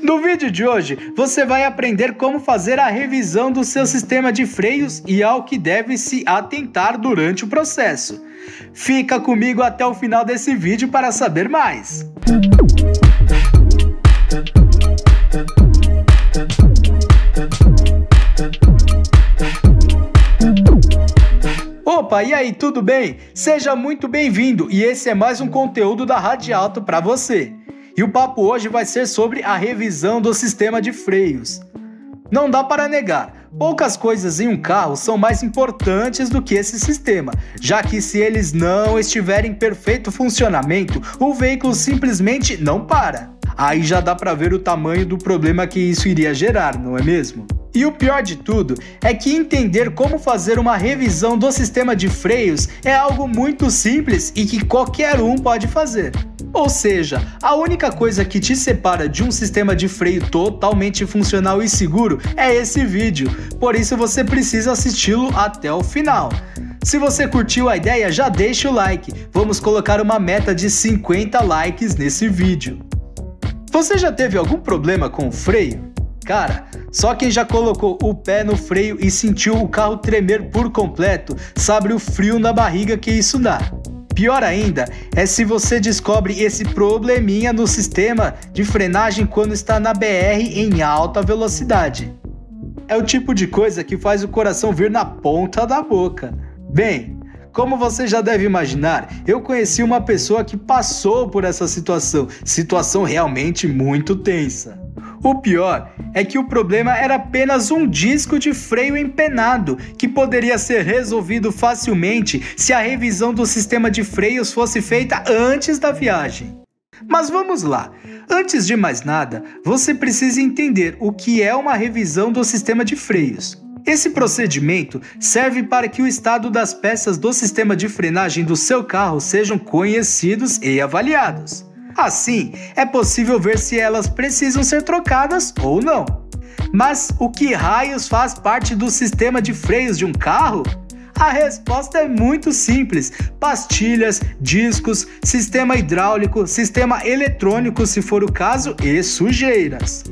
No vídeo de hoje, você vai aprender como fazer a revisão do seu sistema de freios e ao que deve se atentar durante o processo. Fica comigo até o final desse vídeo para saber mais. Opa, e aí, tudo bem? Seja muito bem-vindo e esse é mais um conteúdo da Rádio Alto para você. E o papo hoje vai ser sobre a revisão do sistema de freios. Não dá para negar, poucas coisas em um carro são mais importantes do que esse sistema, já que se eles não estiverem em perfeito funcionamento, o veículo simplesmente não para. Aí já dá para ver o tamanho do problema que isso iria gerar, não é mesmo? E o pior de tudo é que entender como fazer uma revisão do sistema de freios é algo muito simples e que qualquer um pode fazer. Ou seja, a única coisa que te separa de um sistema de freio totalmente funcional e seguro é esse vídeo, por isso você precisa assisti-lo até o final. Se você curtiu a ideia, já deixa o like. Vamos colocar uma meta de 50 likes nesse vídeo. Você já teve algum problema com o freio? Cara, só quem já colocou o pé no freio e sentiu o carro tremer por completo sabe o frio na barriga que isso dá. Pior ainda é se você descobre esse probleminha no sistema de frenagem quando está na BR em alta velocidade. É o tipo de coisa que faz o coração vir na ponta da boca. Bem, como você já deve imaginar, eu conheci uma pessoa que passou por essa situação, situação realmente muito tensa. O pior é que o problema era apenas um disco de freio empenado, que poderia ser resolvido facilmente se a revisão do sistema de freios fosse feita antes da viagem. Mas vamos lá. Antes de mais nada, você precisa entender o que é uma revisão do sistema de freios. Esse procedimento serve para que o estado das peças do sistema de frenagem do seu carro sejam conhecidos e avaliados. Assim, é possível ver se elas precisam ser trocadas ou não. Mas o que raios faz parte do sistema de freios de um carro? A resposta é muito simples: pastilhas, discos, sistema hidráulico, sistema eletrônico, se for o caso, e sujeiras.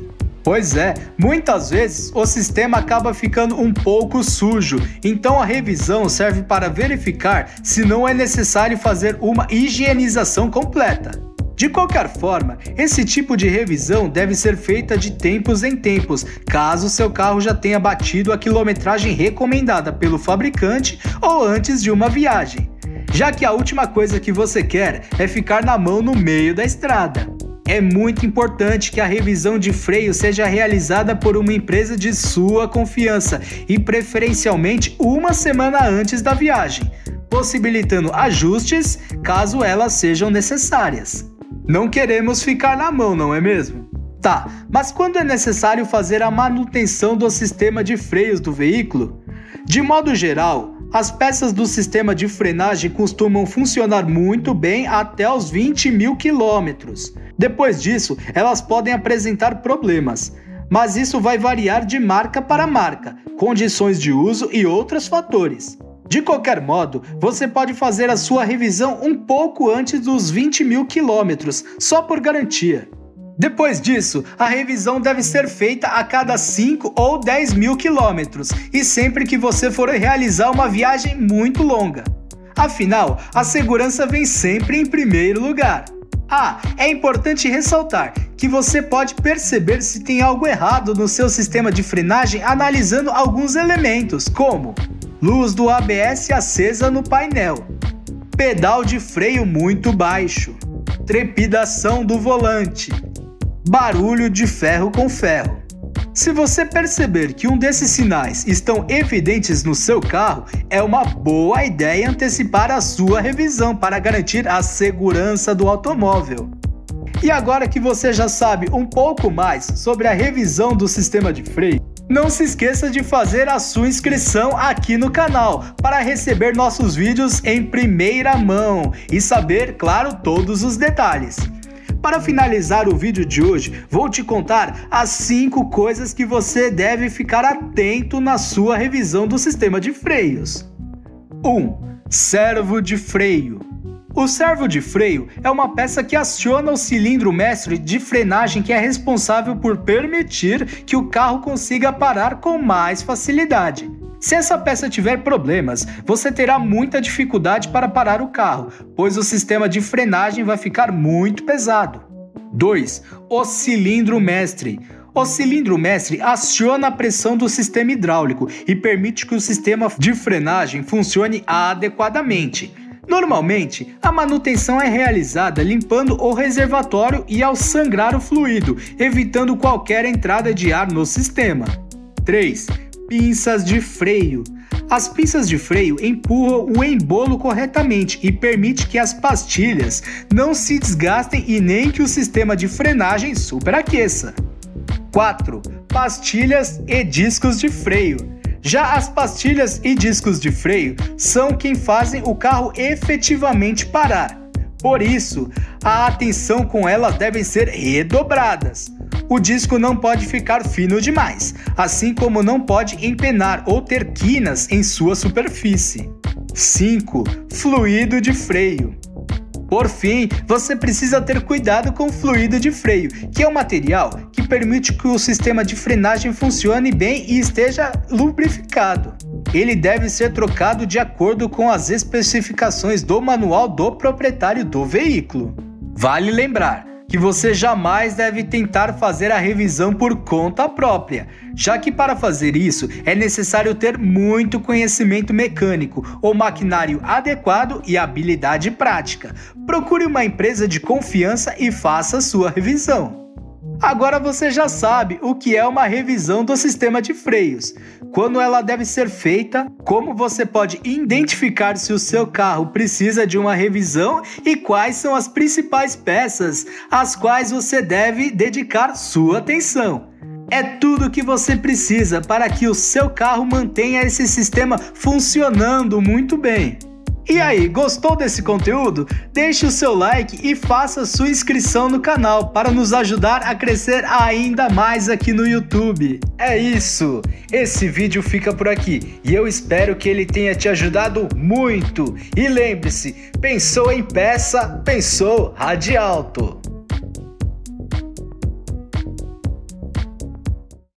Pois é, muitas vezes o sistema acaba ficando um pouco sujo, então a revisão serve para verificar se não é necessário fazer uma higienização completa. De qualquer forma, esse tipo de revisão deve ser feita de tempos em tempos, caso seu carro já tenha batido a quilometragem recomendada pelo fabricante ou antes de uma viagem, já que a última coisa que você quer é ficar na mão no meio da estrada. É muito importante que a revisão de freio seja realizada por uma empresa de sua confiança e preferencialmente uma semana antes da viagem, possibilitando ajustes caso elas sejam necessárias. Não queremos ficar na mão, não é mesmo? Tá, mas quando é necessário fazer a manutenção do sistema de freios do veículo? De modo geral, as peças do sistema de frenagem costumam funcionar muito bem até os 20 mil quilômetros. Depois disso, elas podem apresentar problemas, mas isso vai variar de marca para marca, condições de uso e outros fatores. De qualquer modo, você pode fazer a sua revisão um pouco antes dos 20 mil quilômetros, só por garantia. Depois disso, a revisão deve ser feita a cada 5 ou 10 mil quilômetros e sempre que você for realizar uma viagem muito longa. Afinal, a segurança vem sempre em primeiro lugar. Ah, é importante ressaltar que você pode perceber se tem algo errado no seu sistema de frenagem analisando alguns elementos, como luz do ABS acesa no painel, pedal de freio muito baixo, trepidação do volante, barulho de ferro com ferro. Se você perceber que um desses sinais estão evidentes no seu carro, é uma boa ideia antecipar a sua revisão para garantir a segurança do automóvel. E agora que você já sabe um pouco mais sobre a revisão do sistema de freio, não se esqueça de fazer a sua inscrição aqui no canal para receber nossos vídeos em primeira mão e saber, claro, todos os detalhes. Para finalizar o vídeo de hoje, vou te contar as 5 coisas que você deve ficar atento na sua revisão do sistema de freios. 1. Um, servo de freio. O servo de freio é uma peça que aciona o cilindro mestre de frenagem que é responsável por permitir que o carro consiga parar com mais facilidade. Se essa peça tiver problemas, você terá muita dificuldade para parar o carro, pois o sistema de frenagem vai ficar muito pesado. 2. O cilindro mestre. O cilindro mestre aciona a pressão do sistema hidráulico e permite que o sistema de frenagem funcione adequadamente. Normalmente, a manutenção é realizada limpando o reservatório e ao sangrar o fluido, evitando qualquer entrada de ar no sistema. 3. Pinças de freio. As pinças de freio empurram o embolo corretamente e permite que as pastilhas não se desgastem e nem que o sistema de frenagem superaqueça. 4. Pastilhas e discos de freio. Já as pastilhas e discos de freio são quem fazem o carro efetivamente parar. Por isso, a atenção com elas devem ser redobradas. O disco não pode ficar fino demais, assim como não pode empenar ou ter quinas em sua superfície. 5. Fluido de freio. Por fim, você precisa ter cuidado com o fluido de freio, que é um material que permite que o sistema de frenagem funcione bem e esteja lubrificado. Ele deve ser trocado de acordo com as especificações do manual do proprietário do veículo. Vale lembrar que você jamais deve tentar fazer a revisão por conta própria, já que para fazer isso é necessário ter muito conhecimento mecânico, ou maquinário adequado e habilidade prática. Procure uma empresa de confiança e faça sua revisão. Agora você já sabe o que é uma revisão do sistema de freios, quando ela deve ser feita, como você pode identificar se o seu carro precisa de uma revisão e quais são as principais peças às quais você deve dedicar sua atenção. É tudo o que você precisa para que o seu carro mantenha esse sistema funcionando muito bem. E aí, gostou desse conteúdo? Deixe o seu like e faça sua inscrição no canal para nos ajudar a crescer ainda mais aqui no YouTube. É isso! Esse vídeo fica por aqui e eu espero que ele tenha te ajudado muito. E lembre-se, pensou em peça, pensou Radialto.